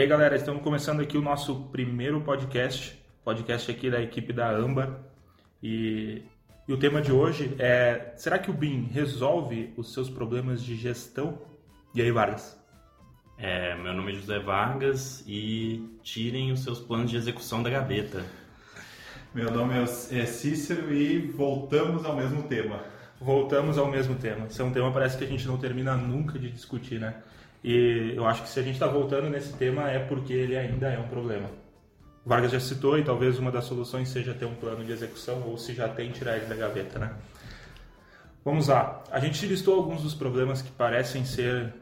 E aí, galera, estamos começando aqui o nosso primeiro podcast, podcast aqui da equipe da Amba. E, e o tema de hoje é: será que o BIM resolve os seus problemas de gestão? E aí, Vargas? É, meu nome é José Vargas e tirem os seus planos de execução da gaveta. Meu nome é Cícero e voltamos ao mesmo tema. Voltamos ao mesmo tema. Esse é um tema que parece que a gente não termina nunca de discutir, né? E eu acho que se a gente está voltando nesse tema é porque ele ainda é um problema. Vargas já citou e talvez uma das soluções seja ter um plano de execução ou se já tem tirar ele da gaveta, né? Vamos lá. A gente listou alguns dos problemas que parecem ser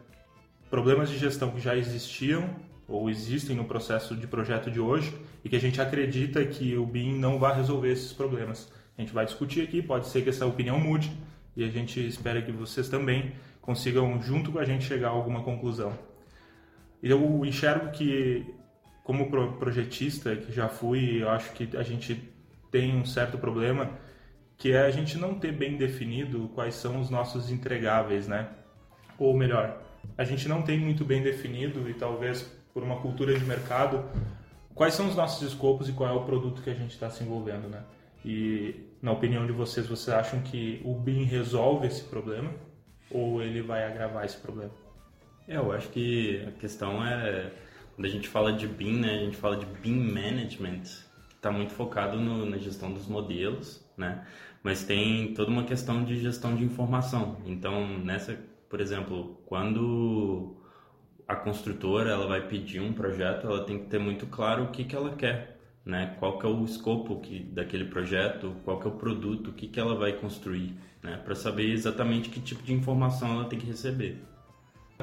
problemas de gestão que já existiam ou existem no processo de projeto de hoje e que a gente acredita que o BIM não vai resolver esses problemas. A gente vai discutir aqui, pode ser que essa opinião mude e a gente espera que vocês também consigam, junto com a gente, chegar a alguma conclusão. Eu enxergo que, como projetista que já fui, eu acho que a gente tem um certo problema, que é a gente não ter bem definido quais são os nossos entregáveis, né? Ou melhor, a gente não tem muito bem definido e talvez por uma cultura de mercado quais são os nossos escopos e qual é o produto que a gente está se envolvendo, né? E na opinião de vocês, vocês acham que o BIM resolve esse problema ou ele vai agravar esse problema? É, eu acho que a questão é quando a gente fala de BIM, né? A gente fala de BIM management, que está muito focado no, na gestão dos modelos, né? Mas tem toda uma questão de gestão de informação. Então, nessa por exemplo, quando a construtora ela vai pedir um projeto, ela tem que ter muito claro o que, que ela quer, né? Qual que é o escopo que, daquele projeto, qual que é o produto, o que, que ela vai construir, né? Para saber exatamente que tipo de informação ela tem que receber.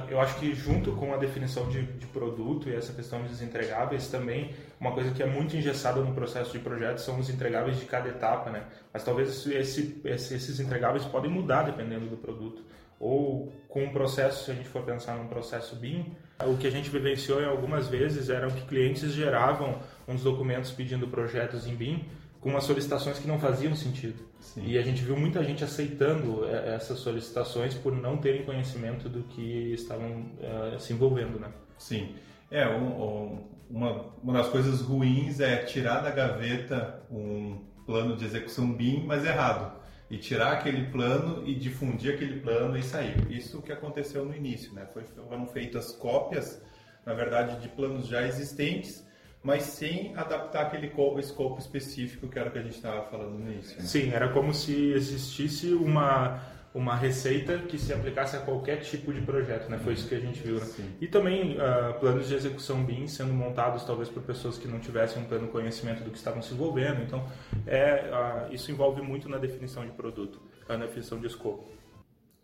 Eu acho que junto com a definição de, de, produto e essa questão dos entregáveis também, uma coisa que é muito engessada no processo de projeto são os entregáveis de cada etapa, né? Mas talvez esse, esses entregáveis podem mudar dependendo do produto ou com um processo, se a gente for pensar num processo BIM, o que a gente vivenciou em algumas vezes eram que clientes geravam uns documentos pedindo projetos em BIM com umas solicitações que não faziam sentido. Sim. E a gente viu muita gente aceitando é, essas solicitações por não terem conhecimento do que estavam uh, se envolvendo, né? Sim. É, um, um, uma, uma das coisas ruins é tirar da gaveta um plano de execução BIM, mas errado e tirar aquele plano e difundir aquele plano e sair. Isso que aconteceu no início, né? Foi, foram feitas cópias, na verdade, de planos já existentes, mas sem adaptar aquele escopo específico que era o que a gente estava falando no início. Né? Sim, era como se existisse uma uma receita que se aplicasse a qualquer tipo de projeto, né? Foi isso que a gente viu. Né? E também uh, planos de execução BIM sendo montados talvez por pessoas que não tivessem um pleno conhecimento do que estavam se envolvendo. Então, é, uh, isso envolve muito na definição de produto, na definição de escopo.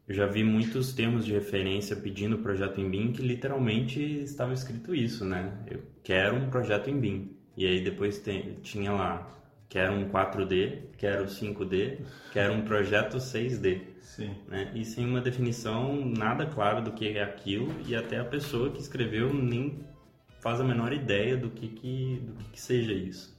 Eu já vi muitos termos de referência pedindo projeto em BIM que literalmente estava escrito isso, né? Eu quero um projeto em BIM. E aí depois tem, tinha lá, quero um 4D, quero 5D, quero um projeto 6D. Sim. Né? E sem uma definição nada clara do que é aquilo e até a pessoa que escreveu nem faz a menor ideia do que, que, do que, que seja isso.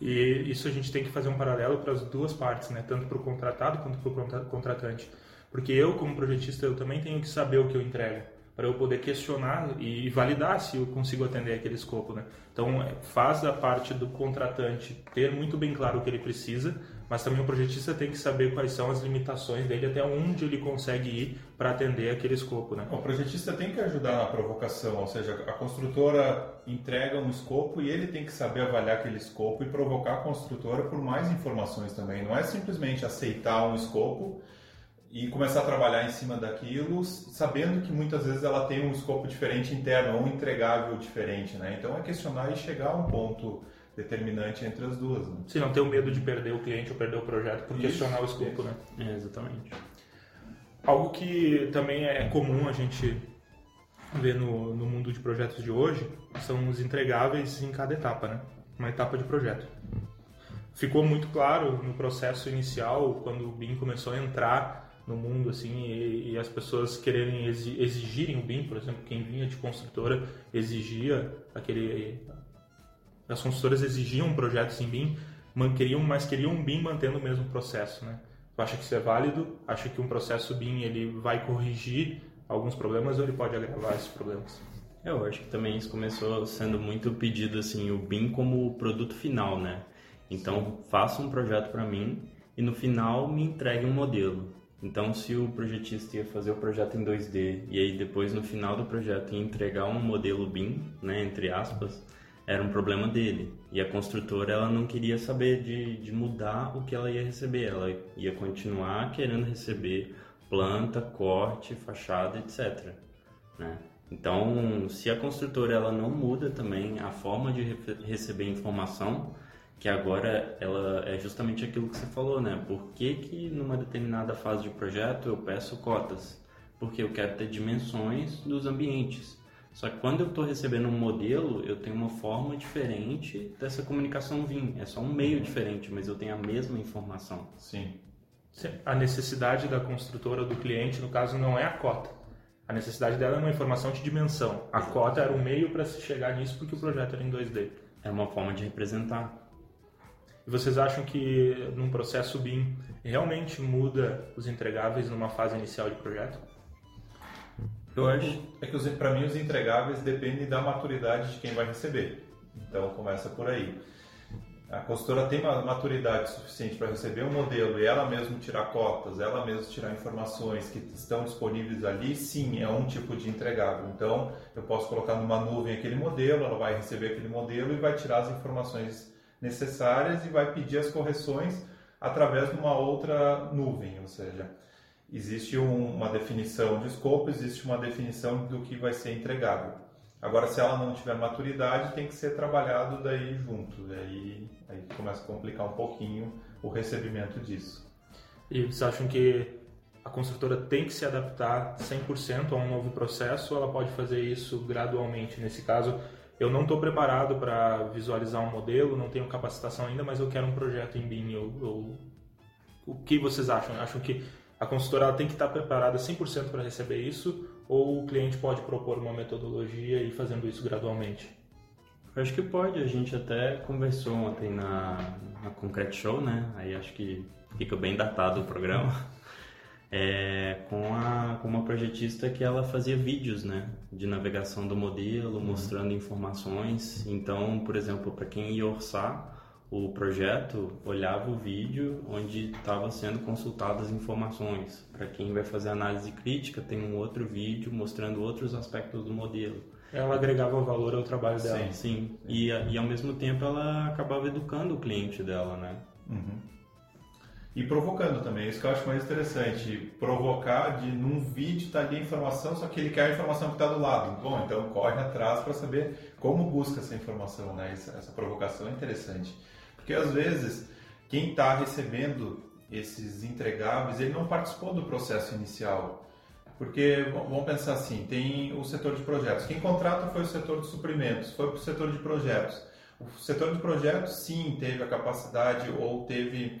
E isso a gente tem que fazer um paralelo para as duas partes, né? tanto para o contratado quanto para o contratante. Porque eu, como projetista, eu também tenho que saber o que eu entrego para eu poder questionar e validar se eu consigo atender aquele escopo, né? Então, é, faz da parte do contratante ter muito bem claro o que ele precisa, mas também o projetista tem que saber quais são as limitações dele, até onde ele consegue ir para atender aquele escopo, né? O projetista tem que ajudar na provocação, ou seja, a construtora entrega um escopo e ele tem que saber avaliar aquele escopo e provocar a construtora por mais informações também. Não é simplesmente aceitar um escopo e começar a trabalhar em cima daquilo, sabendo que muitas vezes ela tem um escopo diferente interno ou um entregável diferente, né? Então é questionar e chegar a um ponto determinante entre as duas. Né? Se não ter o medo de perder o cliente ou perder o projeto por isso, questionar o escopo, né? É, exatamente. Algo que também é comum a gente ver no, no mundo de projetos de hoje são os entregáveis em cada etapa, né? Uma etapa de projeto. Ficou muito claro no processo inicial, quando o BIM começou a entrar no mundo assim e, e, as pessoas quererem exigirem o BIM, por exemplo, quem vinha de construtora exigia aquele as construtoras exigiam projetos em BIM, queriam, mas queriam um BIM mantendo o mesmo processo, né? Tu acha que isso é válido? Acha que um processo BIM ele vai corrigir alguns problemas ou ele pode agravar esses problemas? Eu acho que também isso começou sendo muito pedido assim, o BIM como produto final, né? Então, faça um projeto para mim e no final me entregue um modelo. Então, se o projetista ia fazer o projeto em 2D e aí depois no final do projeto ia entregar um modelo BIM, né, entre aspas, era um problema dele. E a construtora ela não queria saber de, de mudar o que ela ia receber, ela ia continuar querendo receber planta, corte, fachada, etc. Né? Então, se a construtora ela não muda também a forma de re receber informação, que agora ela é justamente aquilo que você falou, né? Por que, que numa determinada fase de projeto eu peço cotas? Porque eu quero ter dimensões dos ambientes. Só que quando eu estou recebendo um modelo, eu tenho uma forma diferente dessa comunicação vir. É só um meio diferente, mas eu tenho a mesma informação. Sim. A necessidade da construtora, do cliente, no caso, não é a cota. A necessidade dela é uma informação de dimensão. A cota era o meio para se chegar nisso porque o projeto era em 2D. É uma forma de representar. E vocês acham que num processo BIM realmente muda os entregáveis numa fase inicial de projeto? Eu acho. É que para mim os entregáveis dependem da maturidade de quem vai receber. Então começa por aí. A consultora tem uma maturidade suficiente para receber um modelo e ela mesma tirar cotas, ela mesma tirar informações que estão disponíveis ali, sim, é um tipo de entregável. Então, eu posso colocar numa nuvem aquele modelo, ela vai receber aquele modelo e vai tirar as informações necessárias e vai pedir as correções através de uma outra nuvem, ou seja, existe um, uma definição de escopo, existe uma definição do que vai ser entregável. Agora, se ela não tiver maturidade, tem que ser trabalhado daí junto. Daí aí começa a complicar um pouquinho o recebimento disso. E vocês acham que a construtora tem que se adaptar 100% a um novo processo ou ela pode fazer isso gradualmente? Nesse caso, eu não estou preparado para visualizar um modelo, não tenho capacitação ainda, mas eu quero um projeto em BIM. Eu, eu... O que vocês acham? Acham que a consultora tem que estar preparada 100% para receber isso ou o cliente pode propor uma metodologia e ir fazendo isso gradualmente? Eu acho que pode, a gente até conversou ontem na, na Concrete Show, né? Aí acho que fica bem datado o programa. É, com, a, com uma projetista que ela fazia vídeos né, de navegação do modelo, uhum. mostrando informações. Então, por exemplo, para quem ia orçar, o projeto olhava o vídeo onde estava sendo consultadas as informações. Para quem vai fazer análise crítica, tem um outro vídeo mostrando outros aspectos do modelo. Ela agregava valor ao trabalho dela. Sim, sim. E, e ao mesmo tempo ela acabava educando o cliente dela, né? Uhum. E provocando também, isso que eu acho mais interessante. Provocar de num vídeo tá ali a informação, só que ele quer a informação que está do lado. Bom, então corre atrás para saber como busca essa informação, né? Essa, essa provocação é interessante. Porque às vezes quem está recebendo esses entregáveis, ele não participou do processo inicial. Porque, vamos pensar assim, tem o setor de projetos. Quem contrata foi o setor de suprimentos, foi para o setor de projetos. O setor de projetos, sim, teve a capacidade ou teve,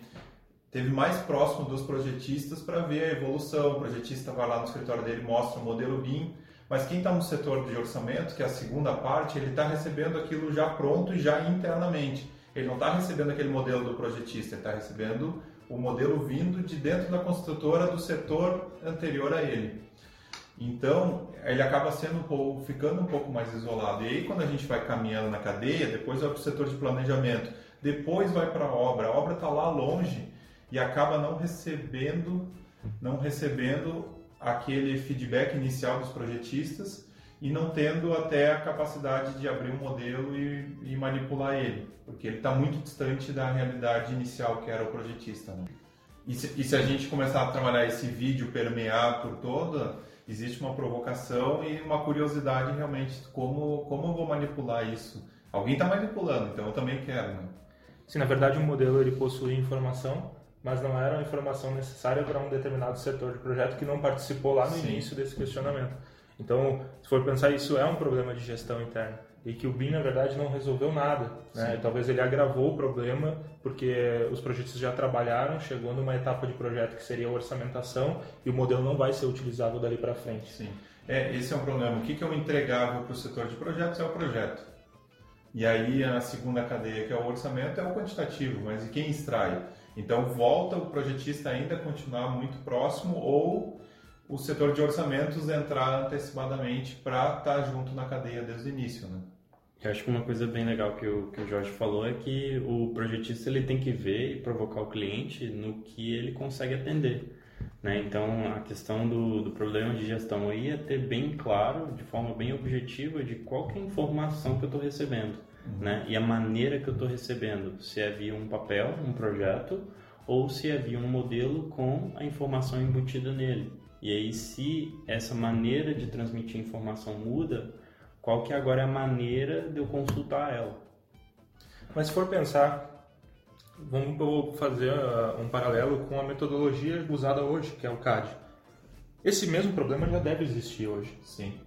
teve mais próximo dos projetistas para ver a evolução. O projetista vai lá no escritório dele, mostra o modelo BIM, mas quem está no setor de orçamento, que é a segunda parte, ele está recebendo aquilo já pronto e já internamente. Ele não está recebendo aquele modelo do projetista, ele está recebendo o modelo vindo de dentro da construtora do setor anterior a ele. Então, ele acaba sendo um pouco, ficando um pouco mais isolado. E aí, quando a gente vai caminhando na cadeia, depois vai para o setor de planejamento, depois vai para a obra. A obra está lá longe e acaba não recebendo, não recebendo aquele feedback inicial dos projetistas e não tendo até a capacidade de abrir um modelo e, e manipular ele, porque ele está muito distante da realidade inicial que era o projetista. Né? E, se, e se a gente começar a trabalhar esse vídeo permear por toda, existe uma provocação e uma curiosidade realmente como como eu vou manipular isso. Alguém está manipulando, então eu também quero. Né? Sim, na verdade o modelo ele possui informação, mas não era a informação necessária para um determinado setor de projeto que não participou lá no Sim. início desse questionamento. Então, se for pensar, isso é um problema de gestão interna e que o BIM, na verdade, não resolveu nada. Né? Talvez ele agravou o problema porque os projetistas já trabalharam, chegou numa etapa de projeto que seria a orçamentação e o modelo não vai ser utilizável dali para frente. Sim. É, esse é um problema. O que é o entregável para o setor de projetos é o projeto. E aí a segunda cadeia, que é o orçamento, é o quantitativo, mas e quem extrai? Então volta o projetista ainda a continuar muito próximo ou o setor de orçamentos entrar antecipadamente para estar tá junto na cadeia desde o início, né? Eu acho que uma coisa bem legal que o, que o Jorge falou é que o projetista ele tem que ver e provocar o cliente no que ele consegue atender. Né? Então, a questão do, do problema de gestão aí é ter bem claro, de forma bem objetiva, de qual é a informação que eu estou recebendo. Uhum. Né? E a maneira que eu estou recebendo, se é via um papel, um projeto, ou se é via um modelo com a informação embutida nele. E aí, se essa maneira de transmitir informação muda, qual que agora é a maneira de eu consultar ela? Mas se for pensar, vamos fazer uh, um paralelo com a metodologia usada hoje, que é o CAD. Esse mesmo problema já deve existir hoje. Sim.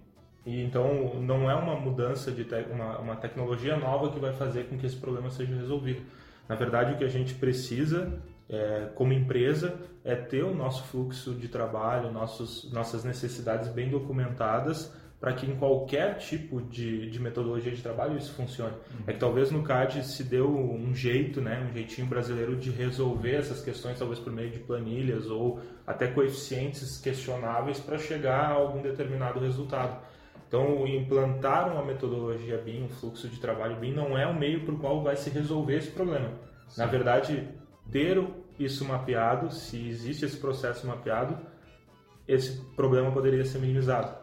E então não é uma mudança de te uma, uma tecnologia nova que vai fazer com que esse problema seja resolvido. Na verdade, o que a gente precisa é, como empresa é ter o nosso fluxo de trabalho, nossos, nossas necessidades bem documentadas para que em qualquer tipo de, de, metodologia de trabalho isso funcione. Uhum. É que talvez no CAD se deu um jeito, né, um jeitinho brasileiro de resolver essas questões, talvez por meio de planilhas ou até coeficientes questionáveis para chegar a algum determinado resultado. Então, implantar uma metodologia BIM, um fluxo de trabalho BIM, não é o meio para o qual vai se resolver esse problema. Sim. Na verdade, ter isso mapeado, se existe esse processo mapeado, esse problema poderia ser minimizado.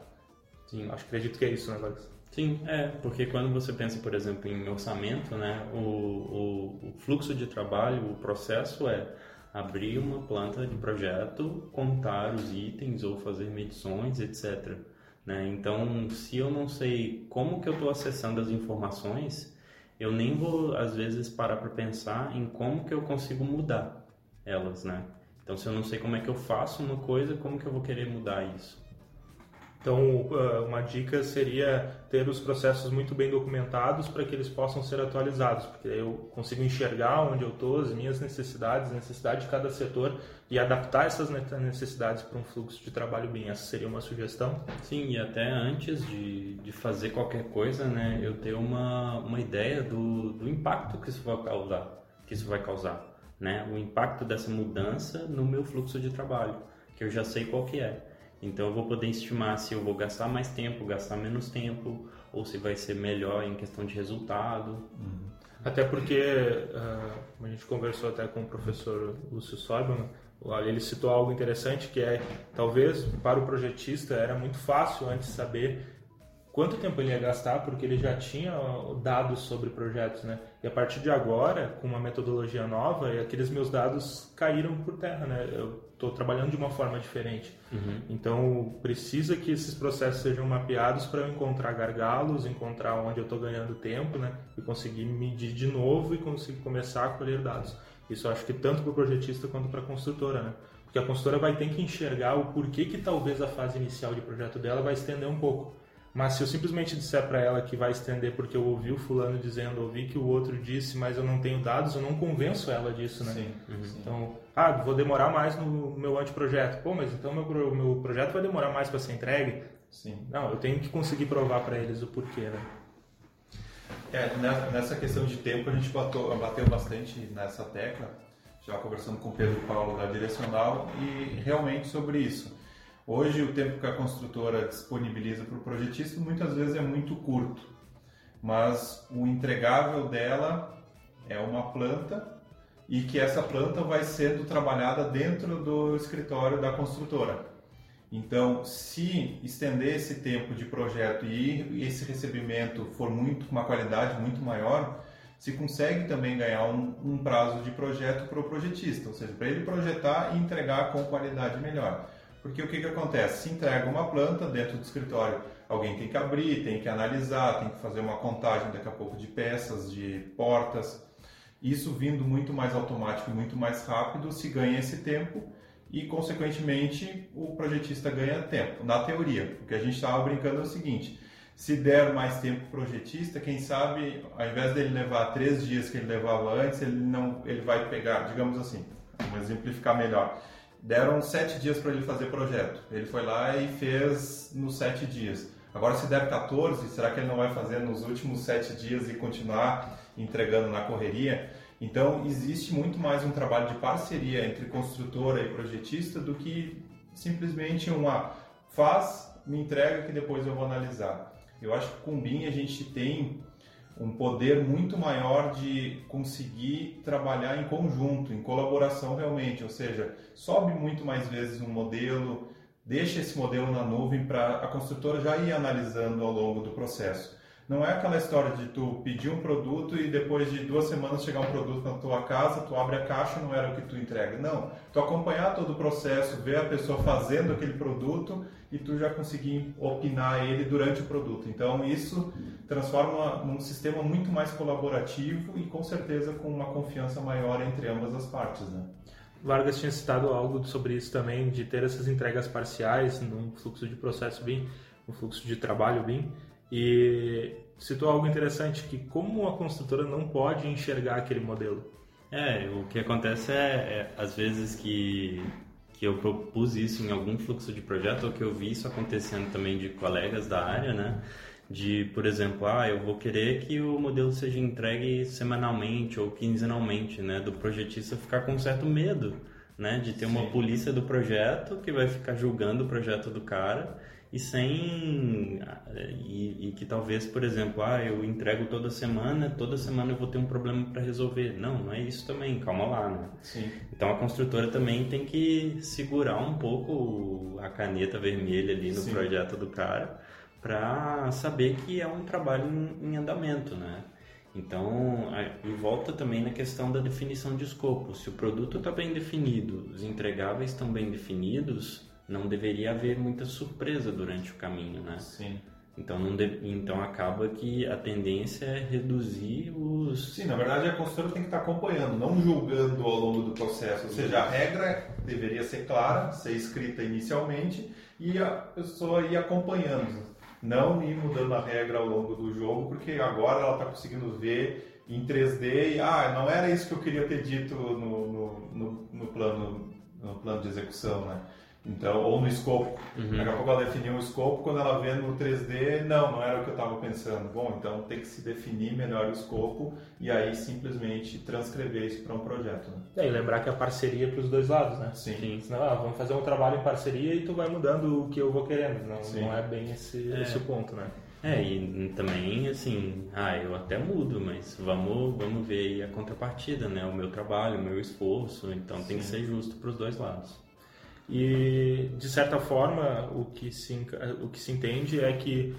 Sim. Acho que acredito que é isso, né, Alex? Sim, é, porque quando você pensa, por exemplo, em orçamento, né, o, o, o fluxo de trabalho, o processo é abrir uma planta de projeto, contar os itens ou fazer medições, etc. Né? Então, se eu não sei como que eu estou acessando as informações, eu nem vou, às vezes, parar para pensar em como que eu consigo mudar elas, né? Então, se eu não sei como é que eu faço uma coisa, como que eu vou querer mudar isso? Então, uh, uma dica seria ter os processos muito bem documentados para que eles possam ser atualizados, porque eu consigo enxergar onde eu estou, as minhas necessidades, a necessidade de cada setor e adaptar essas necessidades para um fluxo de trabalho bem. Essa seria uma sugestão? Sim, e até antes de, de fazer qualquer coisa, né, eu ter uma, uma ideia do, do impacto que isso vai causar, que isso vai causar, né, o impacto dessa mudança no meu fluxo de trabalho, que eu já sei qual que é. Então eu vou poder estimar se eu vou gastar mais tempo, gastar menos tempo, ou se vai ser melhor em questão de resultado. Uhum. Até porque, uh, a gente conversou até com o professor Lúcio Sorban, ele citou algo interessante que é, talvez para o projetista era muito fácil antes saber quanto tempo ele ia gastar, porque ele já tinha dados sobre projetos, né? E a partir de agora, com uma metodologia nova, aqueles meus dados caíram por terra, né? Eu estou trabalhando de uma forma diferente. Uhum. Então, precisa que esses processos sejam mapeados para eu encontrar gargalos, encontrar onde eu estou ganhando tempo, né? E conseguir medir de novo e conseguir começar a colher dados. Isso acho que tanto para o projetista quanto para a construtora, né? Porque a consultora vai ter que enxergar o porquê que talvez a fase inicial de projeto dela vai estender um pouco. Mas se eu simplesmente disser para ela que vai estender porque eu ouvi o fulano dizendo, ouvi que o outro disse, mas eu não tenho dados, eu não convenço ela disso, né? Sim, uhum. sim. Então, ah, vou demorar mais no meu anteprojeto. Pô, mas então meu, meu projeto vai demorar mais para ser entregue? Sim. Não, eu tenho que conseguir provar para eles o porquê, né? É, nessa questão de tempo a gente bateu, bateu bastante nessa tecla, já conversando com o Pedro Paulo da Direcional, e realmente sobre isso Hoje, o tempo que a construtora disponibiliza para o projetista muitas vezes é muito curto, mas o entregável dela é uma planta e que essa planta vai sendo trabalhada dentro do escritório da construtora. Então, se estender esse tempo de projeto e esse recebimento for muito uma qualidade muito maior, se consegue também ganhar um, um prazo de projeto para o projetista, ou seja, para ele projetar e entregar com qualidade melhor. Porque o que, que acontece? Se entrega uma planta dentro do escritório, alguém tem que abrir, tem que analisar, tem que fazer uma contagem daqui a pouco de peças, de portas. Isso vindo muito mais automático e muito mais rápido, se ganha esse tempo e, consequentemente, o projetista ganha tempo, na teoria. O que a gente estava brincando é o seguinte: se der mais tempo para o projetista, quem sabe, ao invés dele levar três dias que ele levava antes, ele não, ele vai pegar, digamos assim, vamos exemplificar melhor deram sete dias para ele fazer projeto. Ele foi lá e fez nos sete dias. Agora, se der 14, será que ele não vai fazer nos últimos sete dias e continuar entregando na correria? Então, existe muito mais um trabalho de parceria entre construtora e projetista do que simplesmente uma faz, me entrega que depois eu vou analisar. Eu acho que com o BIM a gente tem um poder muito maior de conseguir trabalhar em conjunto, em colaboração realmente, ou seja, sobe muito mais vezes um modelo, deixa esse modelo na nuvem para a construtora já ir analisando ao longo do processo. Não é aquela história de tu pedir um produto e depois de duas semanas chegar um produto na tua casa, tu abre a caixa e não era o que tu entrega. Não, tu acompanhar todo o processo, ver a pessoa fazendo aquele produto e tu já conseguir opinar ele durante o produto. Então isso transforma num sistema muito mais colaborativo e com certeza com uma confiança maior entre ambas as partes, né? Vargas tinha citado algo sobre isso também, de ter essas entregas parciais num fluxo de processo BIM, no fluxo de trabalho BIM, e citou algo interessante, que como a construtora não pode enxergar aquele modelo. É, o que acontece é, é às vezes que, que eu propus isso em algum fluxo de projeto, ou que eu vi isso acontecendo também de colegas da área, né? De, por exemplo, ah, eu vou querer que o modelo seja entregue semanalmente ou quinzenalmente, né? Do projetista ficar com certo medo, né? De ter Sim. uma polícia do projeto que vai ficar julgando o projeto do cara e sem e, e, que talvez por exemplo ah eu entrego toda semana toda semana eu vou ter um problema para resolver não não é isso também calma lá né Sim. então a construtora também tem que segurar um pouco a caneta vermelha ali no Sim. projeto do cara para saber que é um trabalho em andamento né então, e volta também na questão da definição de escopo. Se o produto está bem definido, os entregáveis estão bem definidos, não deveria haver muita surpresa durante o caminho, né? Sim. Então, não de... então acaba que a tendência é reduzir os. Sim, na verdade a consultora tem que estar acompanhando, não julgando ao longo do processo. Ou seja, a regra deveria ser clara, ser escrita inicialmente e a pessoa ir acompanhando. Não ir mudando a regra ao longo do jogo, porque agora ela está conseguindo ver em 3D e ah, não era isso que eu queria ter dito no, no, no, no plano, no plano de execução, né? Então, ou no escopo. Uhum. Daqui a pouco ela definiu o escopo, quando ela vê no 3D, não, não era o que eu estava pensando. Bom, então tem que se definir melhor o escopo e aí simplesmente transcrever isso para um projeto. Né? É, e lembrar que a parceria para os dois lados, né? Sim. Sim. Senão, ah, vamos fazer um trabalho em parceria e tu vai mudando o que eu vou querendo. Não, não é bem esse, é. esse o ponto, né? É, e também, assim, ah, eu até mudo, mas vamos, vamos ver a contrapartida, né? O meu trabalho, o meu esforço, então Sim. tem que ser justo para os dois lados. E, de certa forma, o que se, o que se entende é que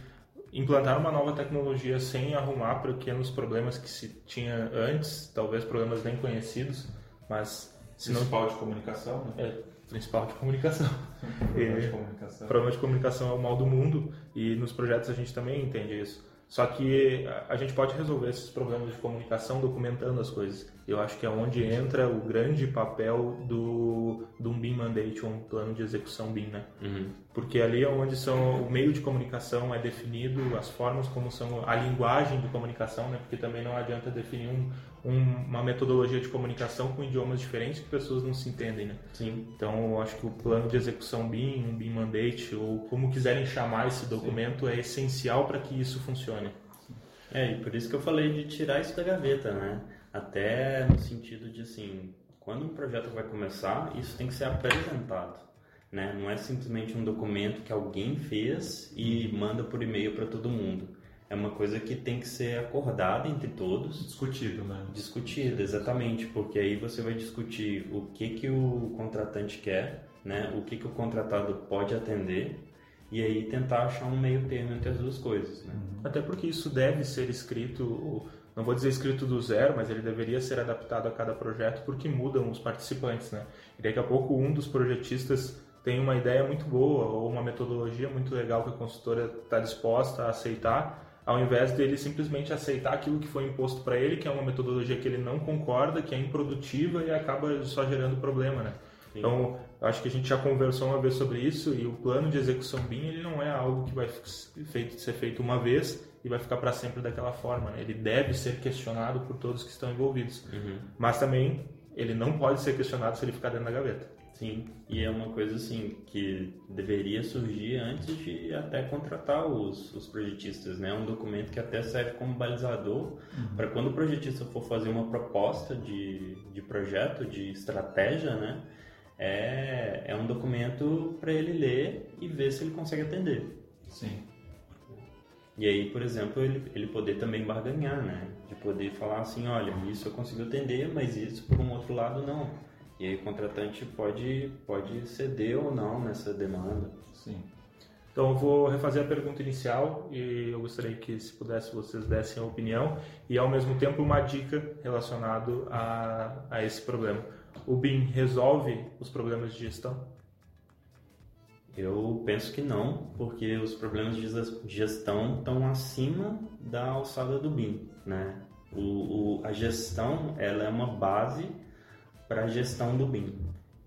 implantar uma nova tecnologia sem arrumar pequenos problemas que se tinha antes, talvez problemas nem conhecidos, mas... Principal de comunicação, né? É, principal de comunicação. problema de comunicação. Problema de comunicação é o mal do mundo e nos projetos a gente também entende isso. Só que a gente pode resolver esses problemas de comunicação documentando as coisas. Eu acho que é onde entra o grande papel do, do um BIM Mandate, um plano de execução BIM, né? Uhum. Porque ali é onde são, o meio de comunicação é definido, as formas como são, a linguagem de comunicação, né? Porque também não adianta definir um, uma metodologia de comunicação com idiomas diferentes que pessoas não se entendem, né? Sim. Então, eu acho que o plano de execução BIM, um BIM Mandate, ou como quiserem chamar esse documento, Sim. é essencial para que isso funcione. É, e por isso que eu falei de tirar isso da gaveta, né? Até no sentido de, assim, quando um projeto vai começar, isso tem que ser apresentado. Né? Não é simplesmente um documento que alguém fez e manda por e-mail para todo mundo é uma coisa que tem que ser acordada entre todos. Discutido, né? Discutido, exatamente, porque aí você vai discutir o que, que o contratante quer, né? o que, que o contratado pode atender e aí tentar achar um meio termo entre as duas coisas. Né? Uhum. Até porque isso deve ser escrito, não vou dizer escrito do zero, mas ele deveria ser adaptado a cada projeto porque mudam os participantes. Né? E daqui a pouco um dos projetistas tem uma ideia muito boa ou uma metodologia muito legal que a consultora está disposta a aceitar ao invés dele simplesmente aceitar aquilo que foi imposto para ele, que é uma metodologia que ele não concorda, que é improdutiva e acaba só gerando problema, né? Sim. Então, acho que a gente já conversou uma vez sobre isso e o plano de execução BIM ele não é algo que vai feito, ser feito uma vez e vai ficar para sempre daquela forma. Né? Ele deve ser questionado por todos que estão envolvidos, uhum. mas também ele não pode ser questionado se ele ficar dentro da gaveta. Sim, e é uma coisa assim que deveria surgir antes de até contratar os, os projetistas, né? Um documento que até serve como balizador uhum. para quando o projetista for fazer uma proposta de, de projeto, de estratégia, né? é, é um documento para ele ler e ver se ele consegue atender. Sim. E aí, por exemplo, ele, ele poder também barganhar, né? De poder falar assim, olha, isso eu consigo atender, mas isso por um outro lado não. E aí o contratante pode, pode ceder ou não nessa demanda. Sim. Então eu vou refazer a pergunta inicial e eu gostaria que, se pudesse, vocês dessem a opinião e ao mesmo tempo uma dica relacionado a, a esse problema. O BIM resolve os problemas de gestão? Eu penso que não, porque os problemas de gestão estão acima da alçada do BIM, né? O, o, a gestão ela é uma base para gestão do BIM.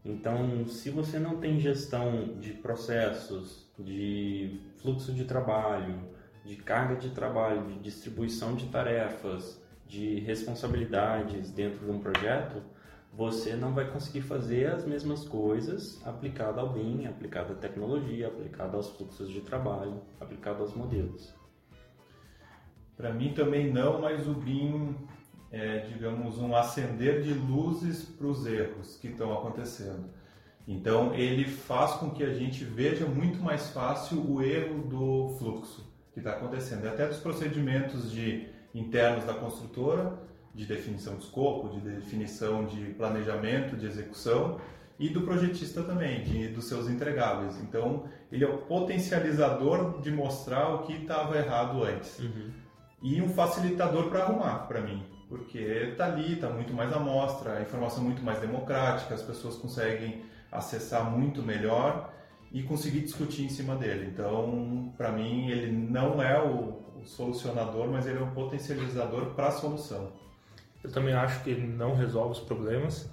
Então, se você não tem gestão de processos, de fluxo de trabalho, de carga de trabalho, de distribuição de tarefas, de responsabilidades dentro de um projeto, você não vai conseguir fazer as mesmas coisas aplicado ao BIM, aplicado à tecnologia, aplicado aos fluxos de trabalho, aplicado aos modelos. Para mim também não, mas o BIM é, digamos, um acender de luzes para os erros que estão acontecendo. Então ele faz com que a gente veja muito mais fácil o erro do fluxo que está acontecendo, até dos procedimentos de internos da construtora de definição de escopo, de definição de planejamento, de execução e do projetista também, de, dos seus entregáveis. Então, ele é o potencializador de mostrar o que estava errado antes. Uhum. E um facilitador para arrumar, para mim. Porque está ali, está muito mais à mostra, a informação é muito mais democrática, as pessoas conseguem acessar muito melhor e conseguir discutir em cima dele. Então, para mim, ele não é o, o solucionador, mas ele é um potencializador para a solução. Eu também acho que ele não resolve os problemas,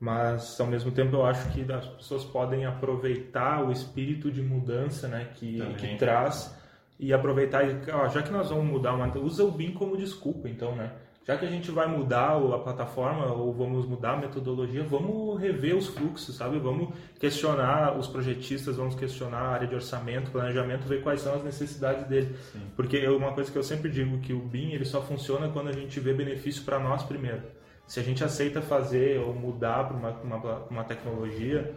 mas ao mesmo tempo eu acho que as pessoas podem aproveitar o espírito de mudança né, que, que traz e aproveitar, ó, já que nós vamos mudar uma, usa o BIM como desculpa, então, né? Já que a gente vai mudar a plataforma ou vamos mudar a metodologia, vamos rever os fluxos, sabe? Vamos questionar os projetistas, vamos questionar a área de orçamento, planejamento, ver quais são as necessidades dele. Sim. Porque é uma coisa que eu sempre digo que o BIM ele só funciona quando a gente vê benefício para nós primeiro. Se a gente aceita fazer ou mudar para uma, uma, uma tecnologia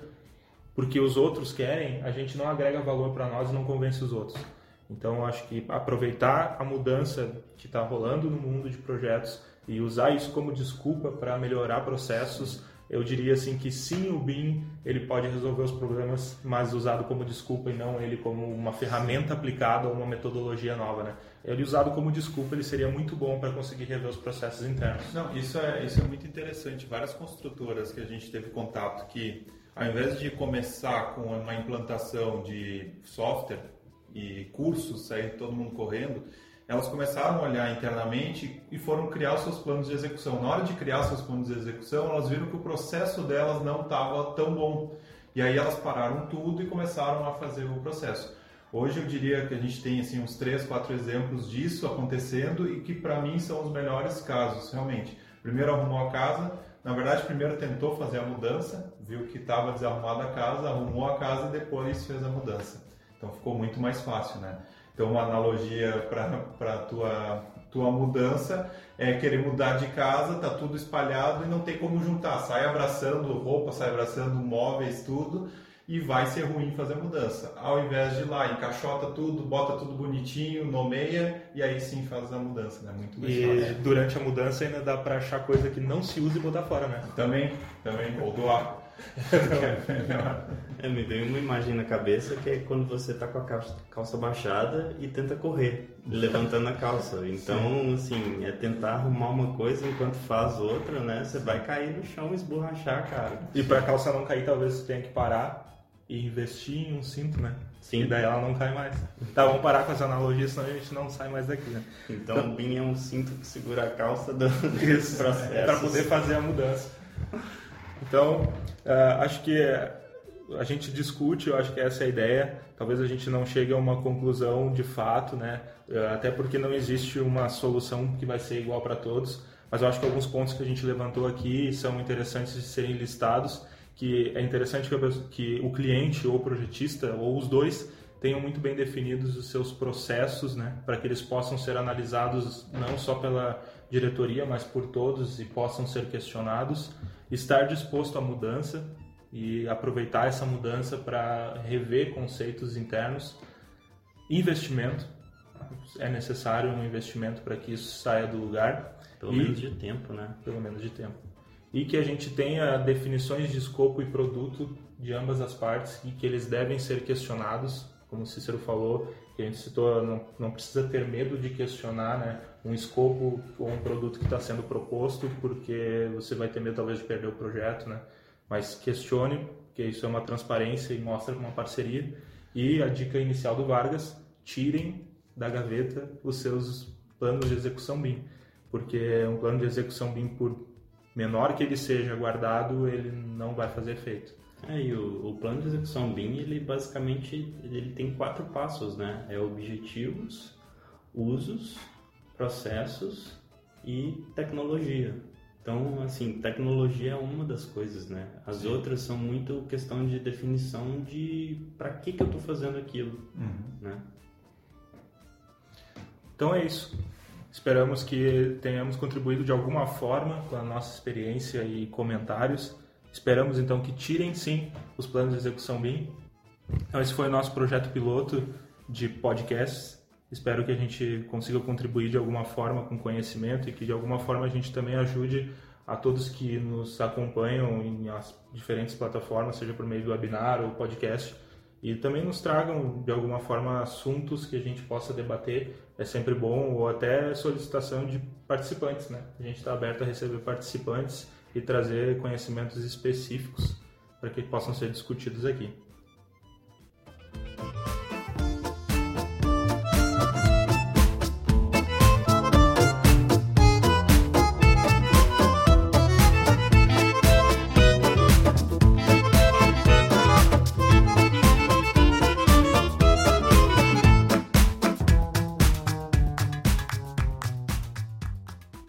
porque os outros querem, a gente não agrega valor para nós e não convence os outros. Então, acho que aproveitar a mudança que está rolando no mundo de projetos e usar isso como desculpa para melhorar processos, eu diria assim que sim, o BIM ele pode resolver os problemas, mas usado como desculpa e não ele como uma ferramenta aplicada ou uma metodologia nova, né? Ele usado como desculpa, ele seria muito bom para conseguir rever os processos internos. Não, isso é isso é muito interessante. Várias construtoras que a gente teve contato que, ao invés de começar com uma implantação de software e cursos, sair todo mundo correndo, elas começaram a olhar internamente e foram criar seus planos de execução. Na hora de criar seus planos de execução, elas viram que o processo delas não estava tão bom. E aí elas pararam tudo e começaram a fazer o processo. Hoje eu diria que a gente tem assim uns três, quatro exemplos disso acontecendo e que para mim são os melhores casos, realmente. Primeiro arrumou a casa, na verdade primeiro tentou fazer a mudança, viu que estava desarrumada a casa, arrumou a casa e depois fez a mudança. Então ficou muito mais fácil, né? Então uma analogia para a tua, tua mudança é querer mudar de casa, tá tudo espalhado e não tem como juntar. Sai abraçando roupa, sai abraçando móveis, tudo e vai ser ruim fazer a mudança. Ao invés de ir lá, encaixota tudo, bota tudo bonitinho, nomeia e aí sim faz a mudança, né? Muito mais e fácil. durante a mudança ainda dá para achar coisa que não se usa e botar fora, né? Também, também, ou doar. é, me veio uma imagem na cabeça que é quando você tá com a calça, calça baixada e tenta correr, levantando a calça. Então, assim, é tentar arrumar uma coisa enquanto faz outra, né? Você vai cair no chão e esborrachar, cara. E pra calça não cair, talvez você tenha que parar e investir em um cinto, né? Sim. E daí ela não cai mais. Tá, vamos parar com essa analogia, senão a gente não sai mais daqui, né? Então, então o BIM é um cinto que segura a calça do processo. É, para poder fazer a mudança. Então, uh, acho que a gente discute, eu acho que essa é a ideia. Talvez a gente não chegue a uma conclusão de fato, né? Uh, até porque não existe uma solução que vai ser igual para todos. Mas eu acho que alguns pontos que a gente levantou aqui são interessantes de serem listados. Que é interessante que, que o cliente ou o projetista ou os dois tenham muito bem definidos os seus processos, né, para que eles possam ser analisados não só pela diretoria, mas por todos e possam ser questionados estar disposto à mudança, e aproveitar essa mudança para rever conceitos internos. Investimento, é necessário um investimento para que isso saia do lugar. Pelo e, menos de tempo, né? Pelo menos de tempo. E que a gente tenha definições de escopo e produto de ambas as partes e que eles devem ser questionados, como o Cícero falou, que a gente citou, não, não precisa ter medo de questionar né, um escopo ou um produto que está sendo proposto, porque você vai ter medo talvez de perder o projeto, né? Mas questione, porque isso é uma transparência e mostra uma parceria. E a dica inicial do Vargas, tirem da gaveta os seus planos de execução BIM, porque um plano de execução BIM, por menor que ele seja guardado, ele não vai fazer efeito. É, e o, o, plano de execução BIM, ele basicamente ele tem quatro passos, né? É objetivos, usos, processos e tecnologia. Então, assim, tecnologia é uma das coisas, né? As Sim. outras são muito questão de definição de para que que eu estou fazendo aquilo, uhum. né? Então é isso. Esperamos que tenhamos contribuído de alguma forma com a nossa experiência e comentários. Esperamos então que tirem sim os planos de execução BIM. Então, esse foi o nosso projeto piloto de podcasts. Espero que a gente consiga contribuir de alguma forma com conhecimento e que de alguma forma a gente também ajude a todos que nos acompanham em as diferentes plataformas, seja por meio do webinar ou podcast, e também nos tragam de alguma forma assuntos que a gente possa debater. É sempre bom, ou até solicitação de participantes, né? A gente está aberto a receber participantes e trazer conhecimentos específicos para que possam ser discutidos aqui.